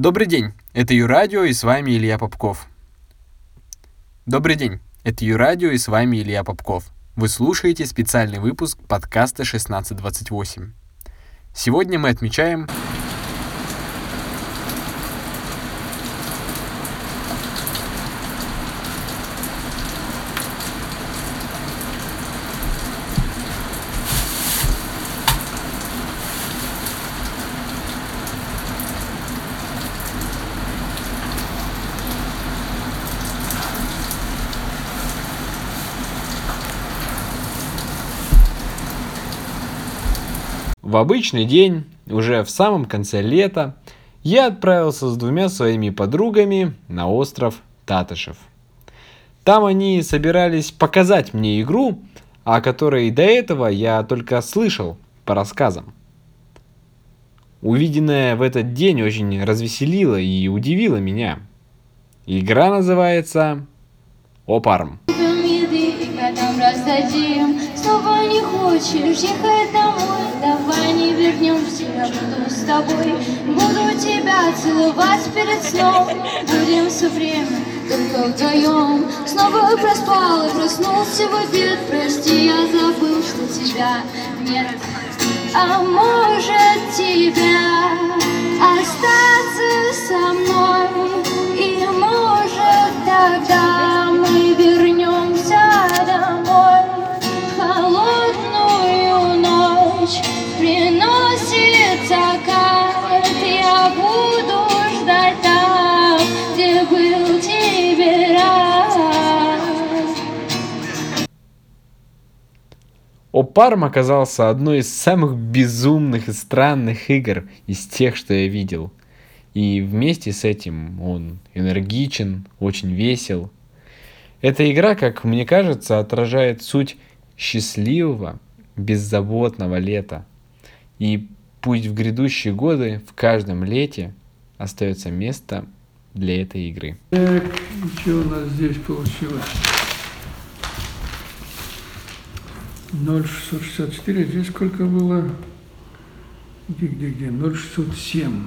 Добрый день, это Юрадио и с вами Илья Попков. Добрый день, это Юрадио и с вами Илья Попков. Вы слушаете специальный выпуск подкаста 1628. Сегодня мы отмечаем обычный день, уже в самом конце лета, я отправился с двумя своими подругами на остров Татышев. Там они собирались показать мне игру, о которой до этого я только слышал по рассказам. Увиденное в этот день очень развеселило и удивило меня. Игра называется Опарм. Снова не хочешь ехать домой. Давай не вернемся, я буду с тобой. Буду тебя целовать перед сном. Будем все время только вдвоем Снова проспал и проснулся в обед. Прости, я забыл, что тебя нет А может тебя остаться со мной? И может тогда Опарм оказался одной из самых безумных и странных игр из тех, что я видел. И вместе с этим он энергичен, очень весел. Эта игра, как мне кажется, отражает суть счастливого, беззаботного лета. И пусть в грядущие годы в каждом лете остается место для этой игры. Так, что у нас здесь получилось? 0,664, здесь сколько было? Где, где, где? 0,607.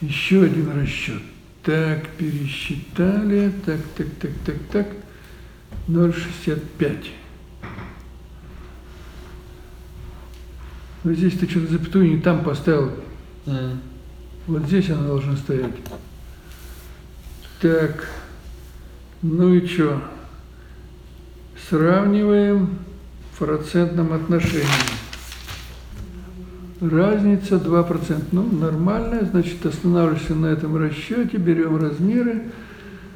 Еще один расчет. Так, пересчитали. Так, так, так, так, так. 0,65. Но здесь ты что-то запятую не там поставил. Mm. Вот здесь она должна стоять. Так, ну и что? Сравниваем процентном отношении. Разница 2%. Ну, нормальная, значит, останавливаемся на этом расчете, берем размеры,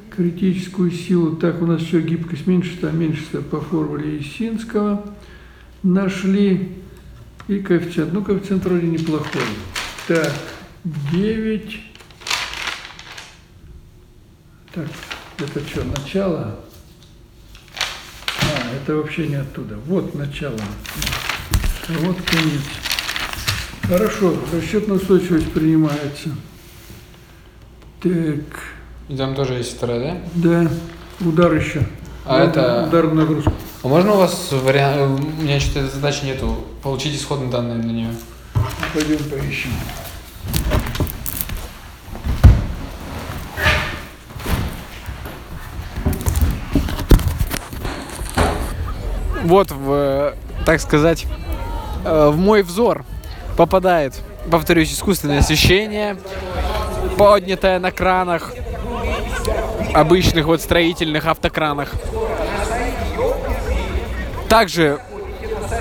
критическую силу. Так, у нас все гибкость меньше, а меньше по формуле Исинского. Нашли и коэффициент. Ну, коэффициент вроде неплохой. Так, 9. Так, это что, начало? Это вообще не оттуда. Вот начало. А вот конец. Хорошо, расчетная устойчивость принимается. Так. И там тоже есть вторая, да? Да. Удар еще. А удар, это... Удар в нагрузку. А можно у вас вариант... У меня что-то задачи нету. Получить исходные данные для нее. Пойдем поищем. Вот, в, так сказать, э, в мой взор попадает, повторюсь, искусственное освещение, поднятое на кранах, обычных вот строительных автокранах. Также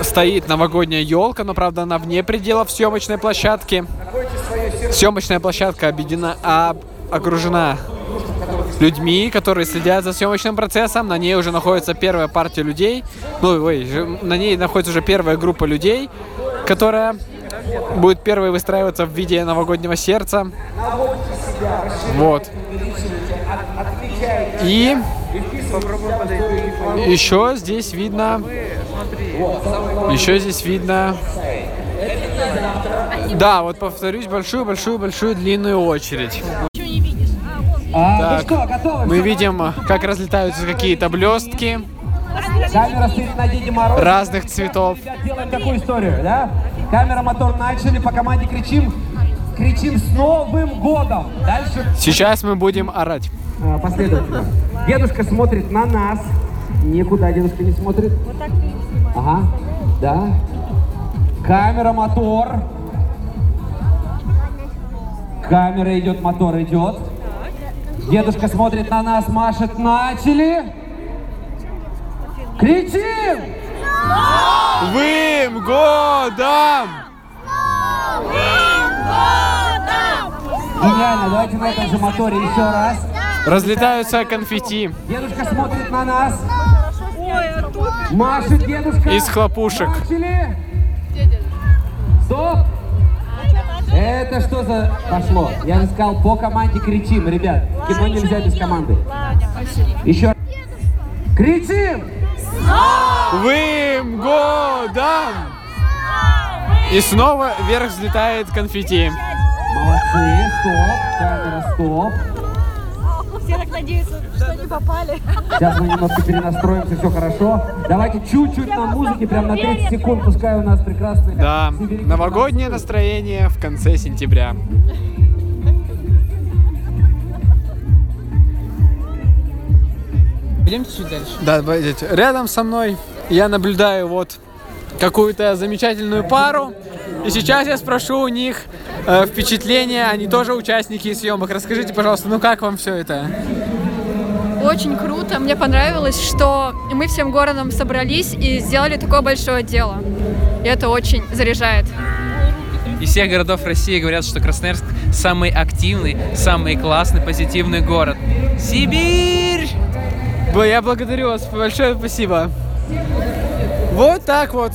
стоит новогодняя елка, но правда она вне пределов съемочной площадки. Съемочная площадка объедина, об, окружена людьми, которые следят за съемочным процессом. На ней уже находится первая партия людей. Ну, ой, на ней находится уже первая группа людей, которая будет первой выстраиваться в виде новогоднего сердца. Вот. И еще здесь видно... Еще здесь видно... Да, вот повторюсь, большую-большую-большую длинную очередь. Так, мы видим, как разлетаются какие-то блестки разных цветов. Делаем такую историю, да? Камера, мотор, начали, по команде кричим. кричим с Новым годом. Дальше Сейчас мы будем орать. э, последовательно. Дедушка смотрит на нас. Никуда дедушка не смотрит. Ага, да. Камера, мотор. Камера идет, мотор идет. Дедушка смотрит на нас, машет. Начали. Кричим! Вым годом! Гениально, давайте на этом же моторе еще раз. Разлетаются конфетти Дедушка смотрит на нас. Машет дедушка. из хлопушек. Начали. Стоп. Это что за пошло? Я же сказал, по команде кричим, ребят. Кино нельзя без команды. Еще раз. Кричим! Вым годом! И снова вверх взлетает конфетти. Молодцы, стоп, камера, стоп. Все так надеются, что не попали. Сейчас мы немножко перенастроимся, все хорошо. Давайте чуть-чуть на музыке, прям на 30 секунд, пускай у нас прекрасный... Да, новогоднее настроение в конце сентября. Идемте чуть дальше. Да, пойдите. Рядом со мной я наблюдаю вот какую-то замечательную пару. И сейчас я спрошу у них э, впечатления. Они тоже участники съемок. Расскажите, пожалуйста, ну как вам все это? Очень круто. Мне понравилось, что мы всем городом собрались и сделали такое большое дело. И это очень заряжает. Из всех городов России говорят, что Красноярск самый активный, самый классный, позитивный город. Сибирь! Я благодарю вас, большое спасибо. Вот так вот.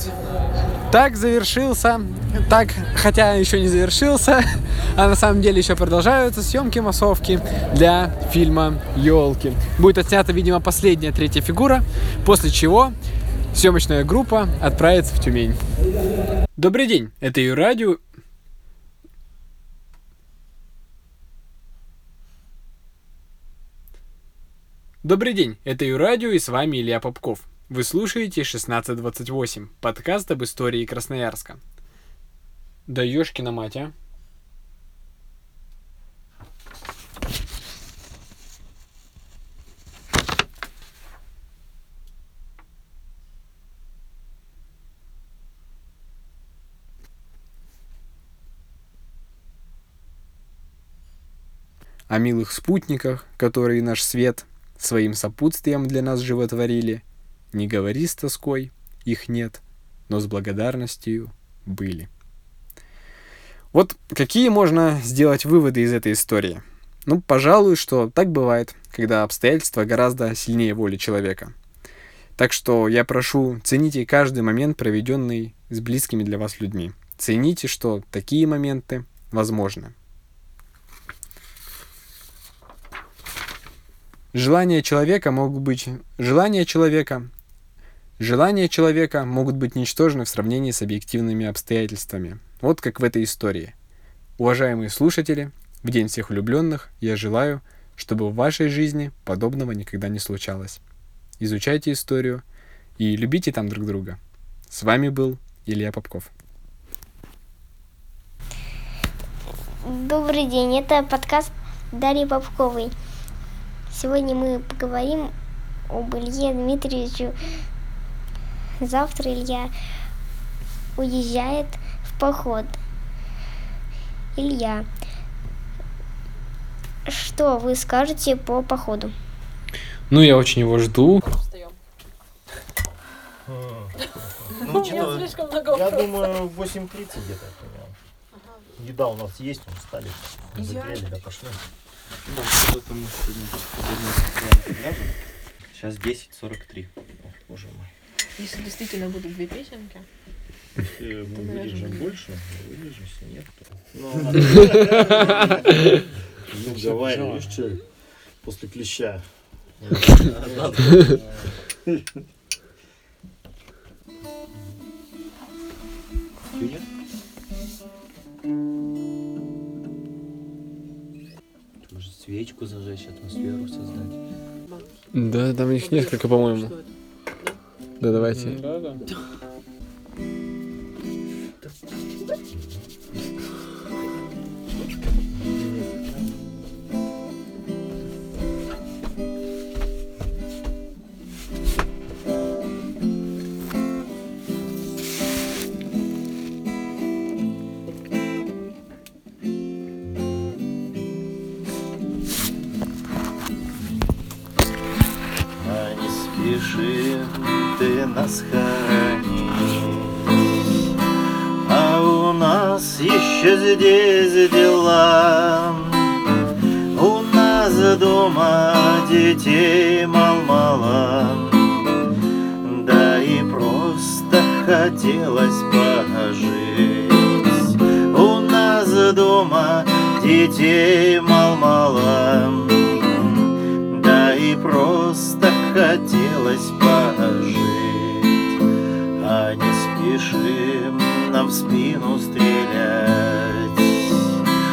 Так завершился. Так, хотя еще не завершился, а на самом деле еще продолжаются съемки массовки для фильма Елки. Будет отснята, видимо, последняя третья фигура, после чего съемочная группа отправится в Тюмень. Добрый день, это Юрадио. Добрый день, это Юрадио и с вами Илья Попков. Вы слушаете 1628, подкаст об истории Красноярска. Да ёшкина мать, а. О милых спутниках, которые наш свет своим сопутствием для нас животворили. Не говори с тоской, их нет, но с благодарностью были. Вот какие можно сделать выводы из этой истории? Ну, пожалуй, что так бывает, когда обстоятельства гораздо сильнее воли человека. Так что я прошу, цените каждый момент, проведенный с близкими для вас людьми. Цените, что такие моменты возможны. Желания человека могут быть... Желания человека... Желания человека могут быть ничтожны в сравнении с объективными обстоятельствами. Вот как в этой истории. Уважаемые слушатели, в День всех влюбленных я желаю, чтобы в вашей жизни подобного никогда не случалось. Изучайте историю и любите там друг друга. С вами был Илья Попков. Добрый день, это подкаст Дарьи Попковой. Сегодня мы поговорим об Илье Дмитриевичу. Завтра Илья уезжает в поход. Илья, что вы скажете по походу? Ну, я очень его жду. Ну, что-то, я думаю, 8.30 где-то примерно. Еда у нас есть, он встали, закрыли, да пошли. Сейчас 10.43. Ох, боже мой. Если действительно будут две песенки. Мы не больше, выдержим, если нет, то... Ну, давай, видишь, что после клеща. Может свечку зажечь, атмосферу создать. Да, там их несколько, по-моему. Да, давайте. спешим просто хотелось пожить. У нас дома детей мал-мало. Да и просто хотелось пожить. А не спешим нам в спину стрелять.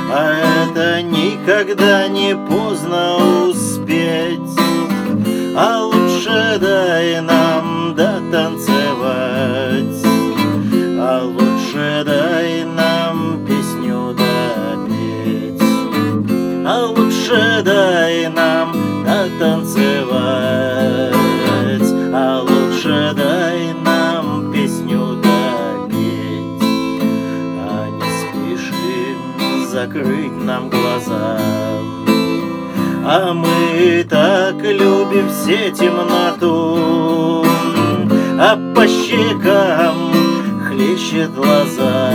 А это никогда не поздно успеть. А лучше дай нам А мы так любим все темноту, А по щекам хлещет глаза,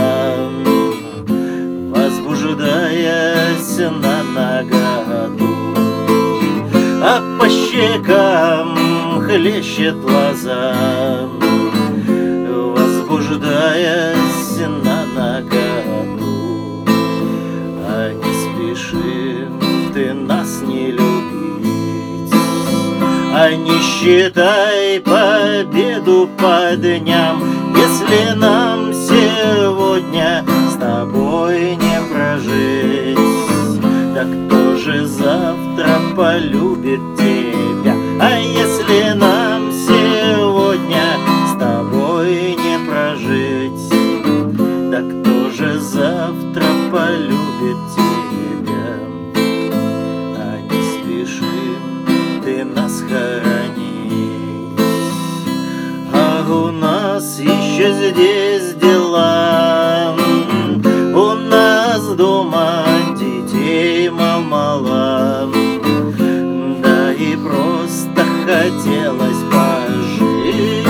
Возбуждаясь на наготу. А по щекам хлещет глаза, Возбуждаясь на наготу. Не считай победу по дням, Если нам сегодня с тобой не прожить. Да кто же завтра полюбит тебя? А если нам еще здесь дела. У нас дома детей мало-мало. Да и просто хотелось пожить.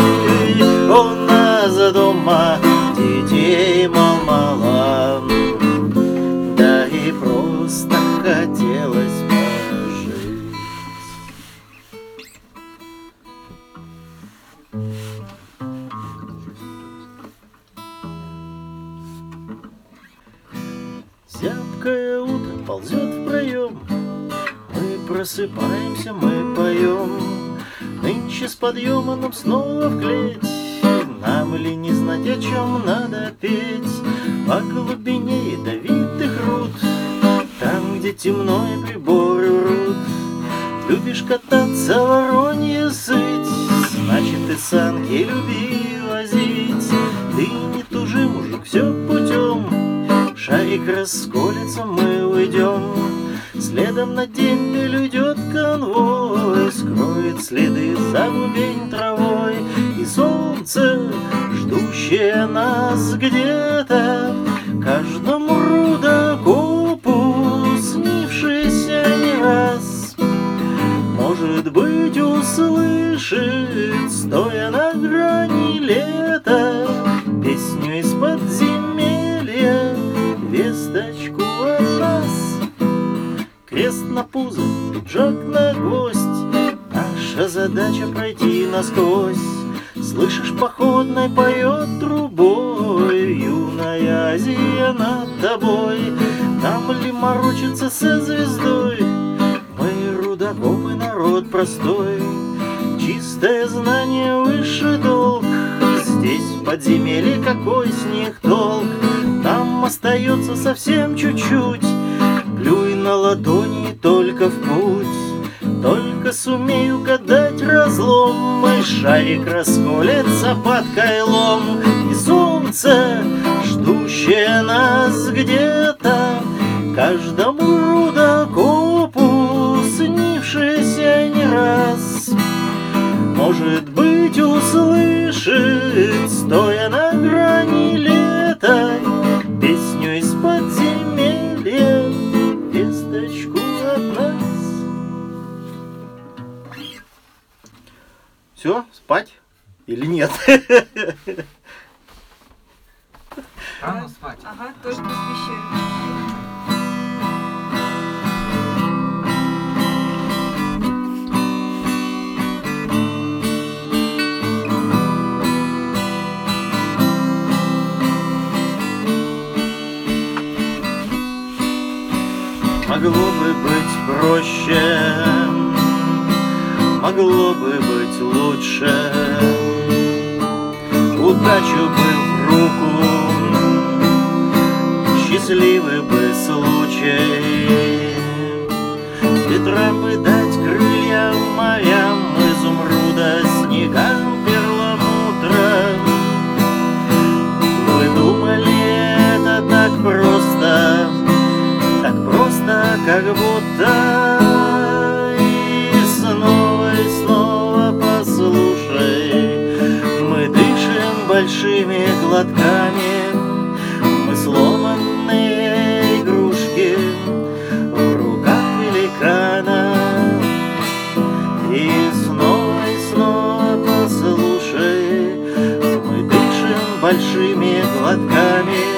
У нас дома детей мало-мало. Да и просто хотелось подъема нам снова в клеть. Нам ли не знать, о чем надо петь? По глубине ядовитых руд Там, где темно и приборы врут Любишь кататься, воронье сыть Значит, и санки люби возить. Ты не тужи, мужик, все путем Шарик расколется, мы уйдем Следом на дембель уйдет конвой следы за глубень травой И солнце, ждущее нас где-то задача пройти насквозь. Слышишь, походной поет трубой. Юная Азия над тобой. Нам ли морочиться со звездой? Мы рудокопы, народ простой. Чистое знание выше долг. Здесь в подземелье какой с них толк? Нам остается совсем чуть-чуть. Плюй на ладони только в путь Только сумею гадать разлом И шарик расколется под кайлом. И солнце, ждущее нас где-то Каждому рудокопу снившееся не раз Все, спать или нет? Рано спать. Ага, тоже без пещеры. Могло бы быть проще, могло бы быть лучше. Удачу бы в руку, счастливый бы случай. Ветрам бы дать крылья морям, изумруда, снегам, перламутра. Вы думали, это так просто, так просто, как будто большими глотками. Мы сломанные игрушки В руках великана. И снова и снова послушай Мы дышим большими глотками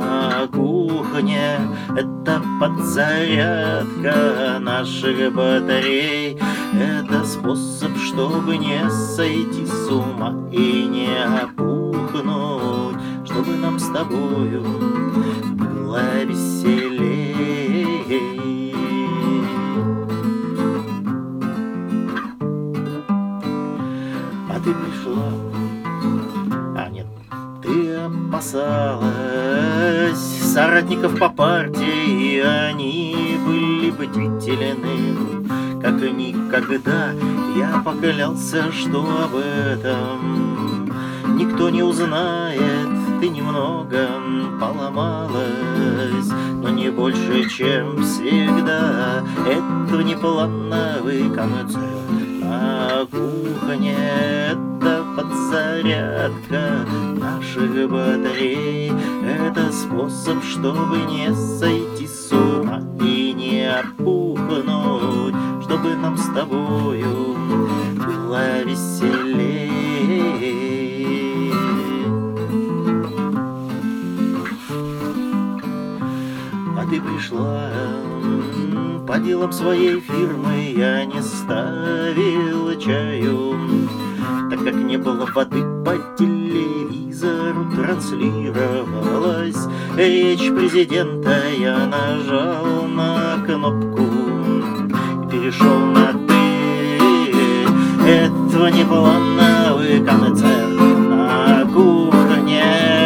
на кухне. Это подзарядка наших батарей. Это способ, чтобы не сойти с ума и не опухнуть. Чтобы нам с тобою было веселей. А ты пришла, опасалась соратников по партии, и они были бдительны, как и никогда. Я поклялся, что об этом никто не узнает. Ты немного поломалась, но не больше, чем всегда. Это не плановый концерт на кухне, это подзарядка наших батарей. Это способ, чтобы не сойти с ума и не опухнуть, чтобы нам с тобою было веселей. А ты пришла по делам своей фирмы, я не ставил чаю, так как не было воды по телевизору транслировалась речь президента, я нажал на кнопку и перешел на ты. Этого не плановый концерт на кухне,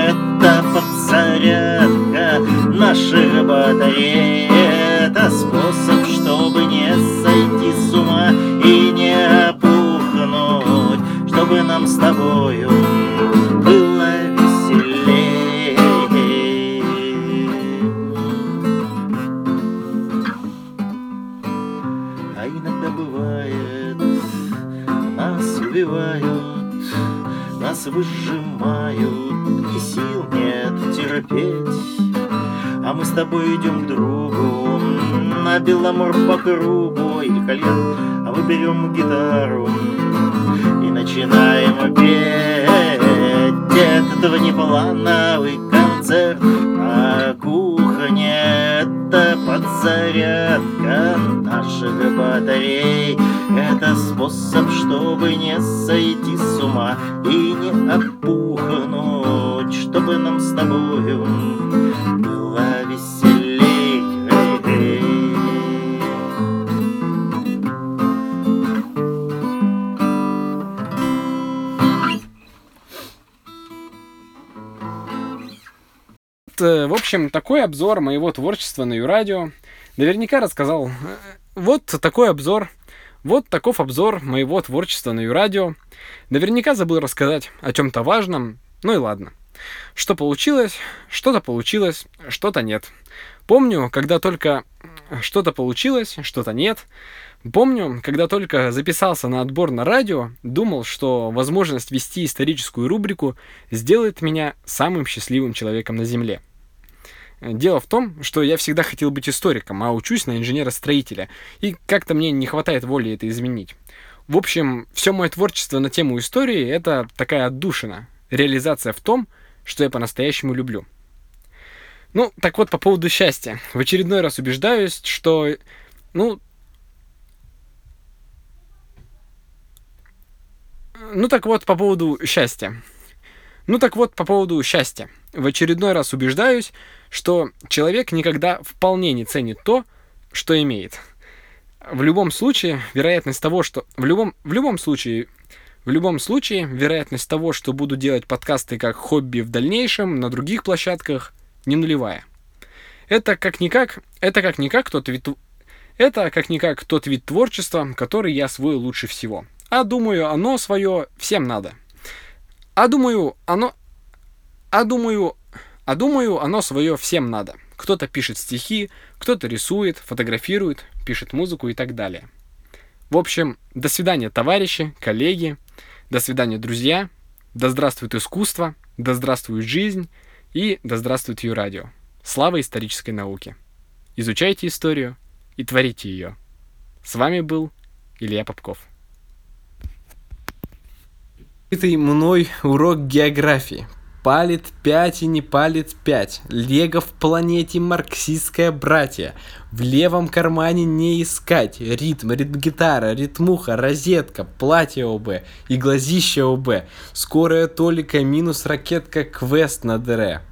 это подзарядка наших батарей. Это способ, чтобы не сойти с ума и не опухнуть, чтобы нам с тобою нас выжимают, и сил нет терпеть. А мы с тобой идем к другу на Беломор по кругу или кальян, а мы берем гитару и начинаем петь. Этот внеплановый концерт на кухне это подзарядка наших батарей. Это способ, чтобы не сойти с ума и не опухнуть, чтобы нам с тобою в общем, такой обзор моего творчества на Юрадио. Наверняка рассказал. э, Вот такой обзор. Вот таков обзор моего творчества на Юрадио. Наверняка забыл рассказать о чем-то важном. Ну и ладно. Что получилось? Что-то получилось, что-то нет. Помню, когда только что-то получилось, что-то нет. Помню, когда только записался на отбор на радио, думал, что возможность вести историческую рубрику сделает меня самым счастливым человеком на Земле. Дело в том, что я всегда хотел быть историком, а учусь на инженера-строителя, и как-то мне не хватает воли это изменить. В общем, все мое творчество на тему истории — это такая отдушина, реализация в том, что я по-настоящему люблю. Ну, так вот, по поводу счастья. В очередной раз убеждаюсь, что, ну, Ну так вот, по поводу счастья. Ну так вот, по поводу счастья. В очередной раз убеждаюсь, что человек никогда вполне не ценит то, что имеет. В любом случае, вероятность того, что... В любом, в любом случае, в любом случае, вероятность того, что буду делать подкасты как хобби в дальнейшем на других площадках, не нулевая. Это как-никак, это как-никак тот вид... Это как-никак тот вид творчества, который я освоил лучше всего. А думаю, оно свое всем надо. А думаю, оно... А думаю... А думаю, оно свое всем надо. Кто-то пишет стихи, кто-то рисует, фотографирует, пишет музыку и так далее. В общем, до свидания, товарищи, коллеги, до свидания, друзья, да здравствует искусство, да здравствует жизнь и да здравствует Юрадио. Слава исторической науке. Изучайте историю и творите ее. С вами был Илья Попков. Это мной урок географии. Палит 5 и не палит 5. Лего в планете марксистское братья. В левом кармане не искать. Ритм, ритм-гитара, ритмуха, розетка, платье ОБ и глазище ОБ. Скорая толика минус ракетка квест на ДР.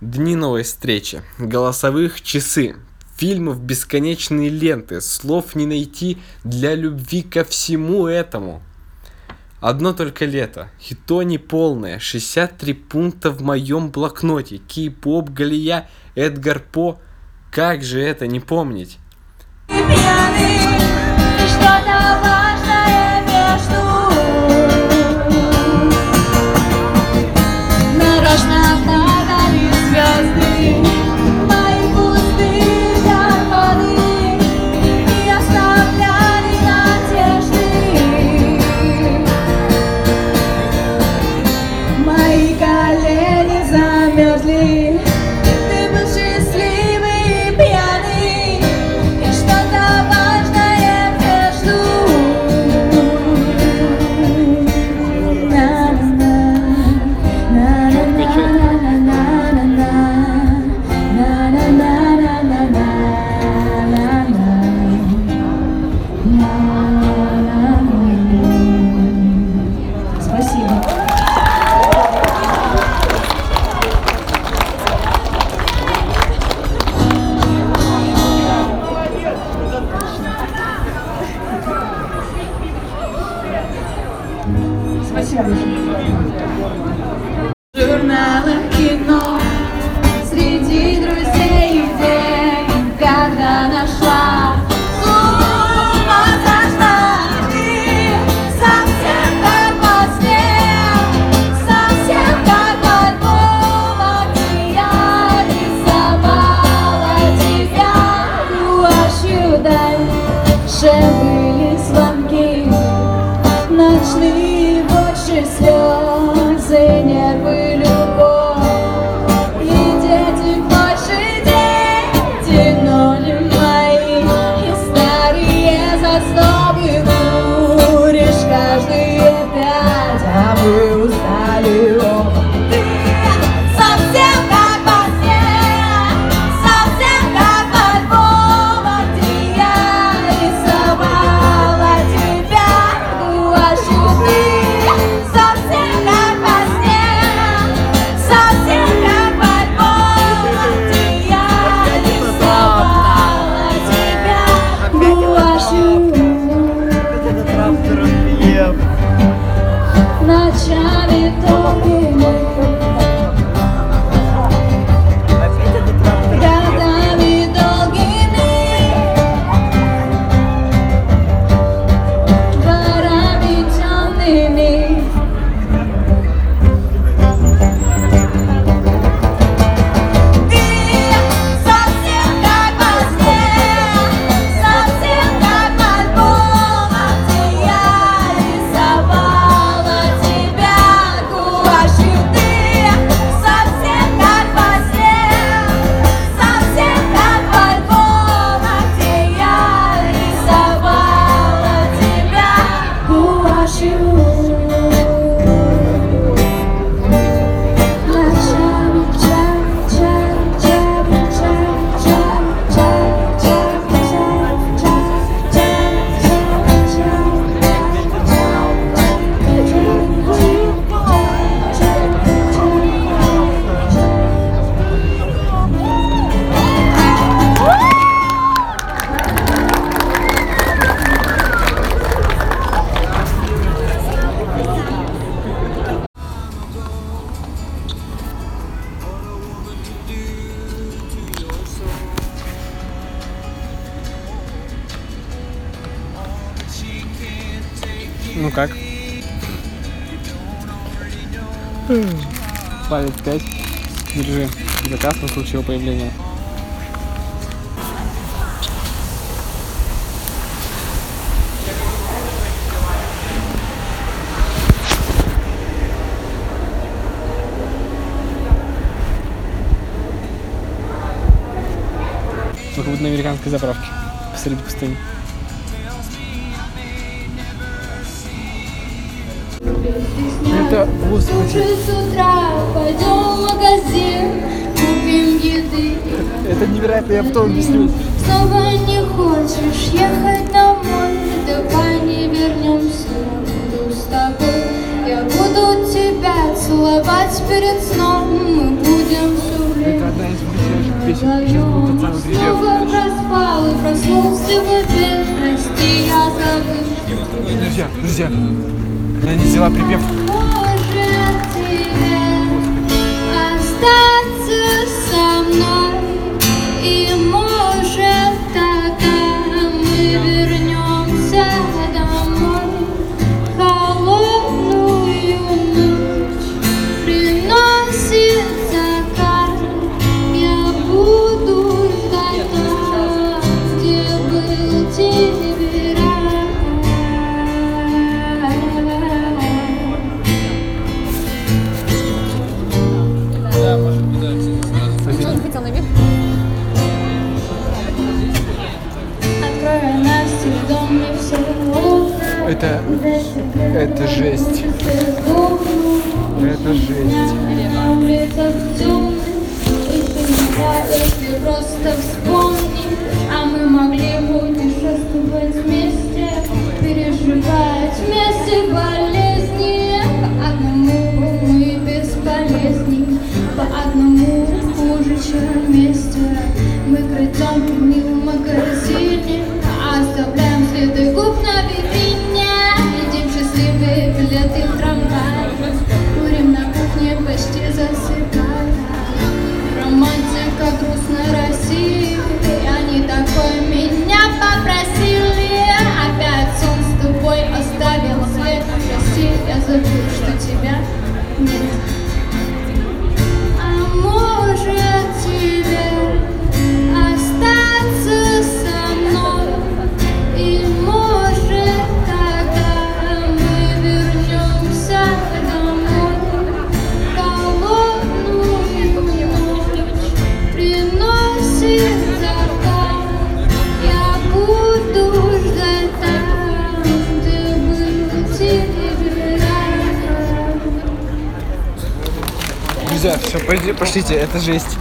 Дни новой встречи. Голосовых часы. Фильмов бесконечные ленты. Слов не найти для любви ко всему этому. Одно только лето. И то не полное. 63 пункта в моем блокноте. Кей-поп, Галия, Эдгар По. Как же это не помнить? Disney. Заказ на случай его появления. Как будто на американской заправке посреди пустыни. Это, господи. С утра пойдем в магазин. Это невероятно, я потом объясню. Снова не хочешь ехать домой, давай не вернемся, я буду с тобой. Я буду тебя целовать перед сном, мы будем все время. Тот самый припев. Снова проспал и проснулся в обед, прости, я забыл. Друзья, друзья, я не взяла припев. Боже, тебе остаться 的 Пошлите, это жесть.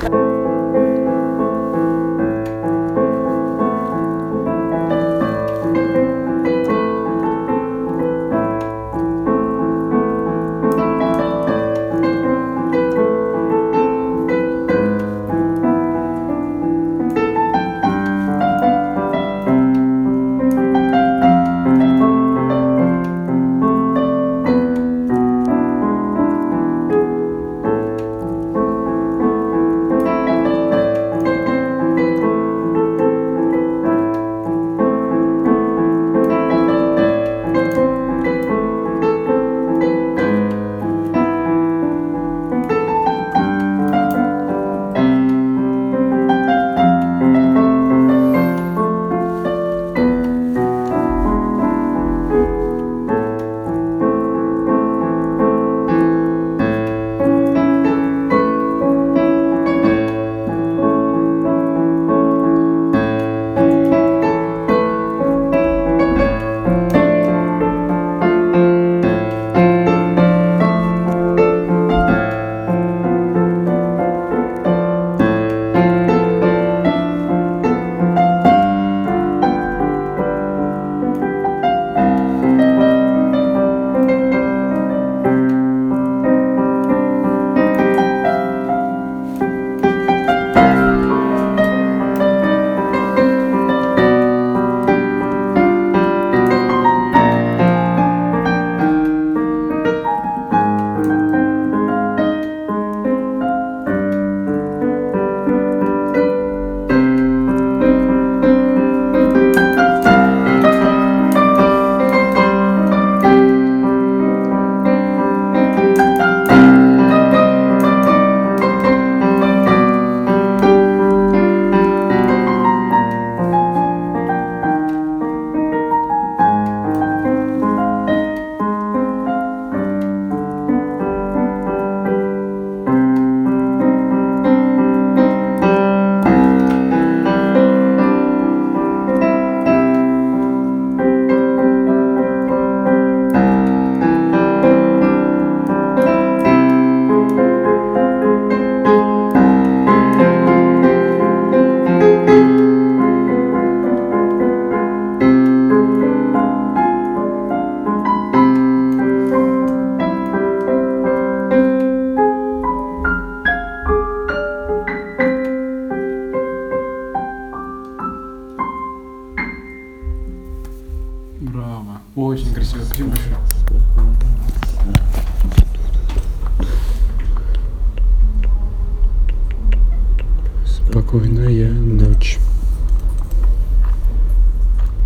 Спокойная ночь.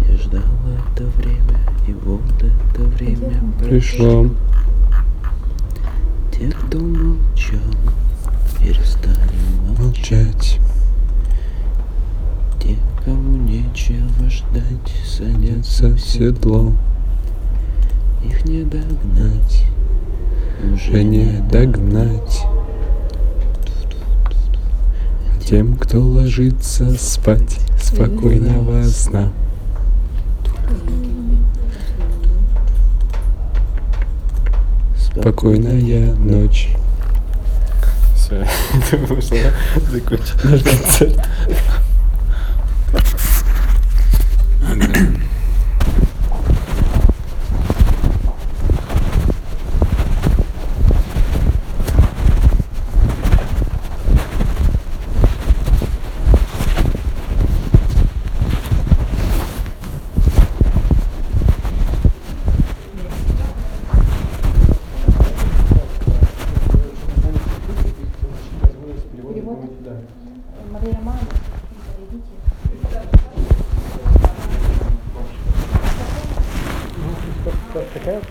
Я ждал это время, и вот это время Пришло. Те, кто молчал, перестали молчать. Молчать. Те, кому нечего ждать, садятся В седло. Их не догнать, Уже не догнать. Тем, кто ложится спать, спокойного сна. Спокойная ночь. Все, это вышло закончить наш концерт. Такая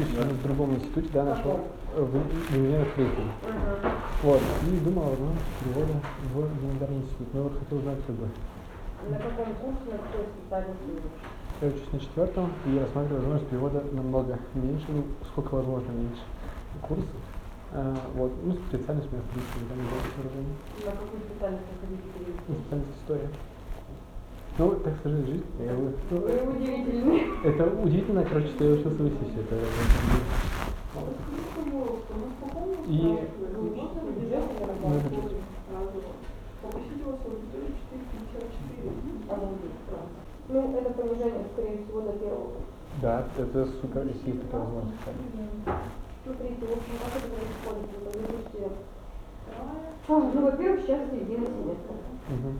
учусь в другом институте, да, нашел в, в инженерных строителей. Вот. И думал о возможности перевода в гуманитарный институт. Но вот хотел узнать, как бы. На каком курсе, на какой специальности? Я учусь на четвертом, и я рассматриваю возможность перевода намного меньше, ну, сколько возможно меньше курсов. А, вот. Ну, специальность у меня, в принципе, там не выражение. На какую специальность вы хотите перейти? Ну, специальность история. Ну, так сложилась жизнь. Я, ну, удивительны. это удивительно, короче, что я учился в ИСИСе. Это, и ну, это жесть. Ну, это понижение, скорее всего, до первого. Да, это супер, если есть такая возможность. Смотрите, в общем, как это происходит? Вы говорите, а, ну, во-первых, сейчас середина семестра. Мгм.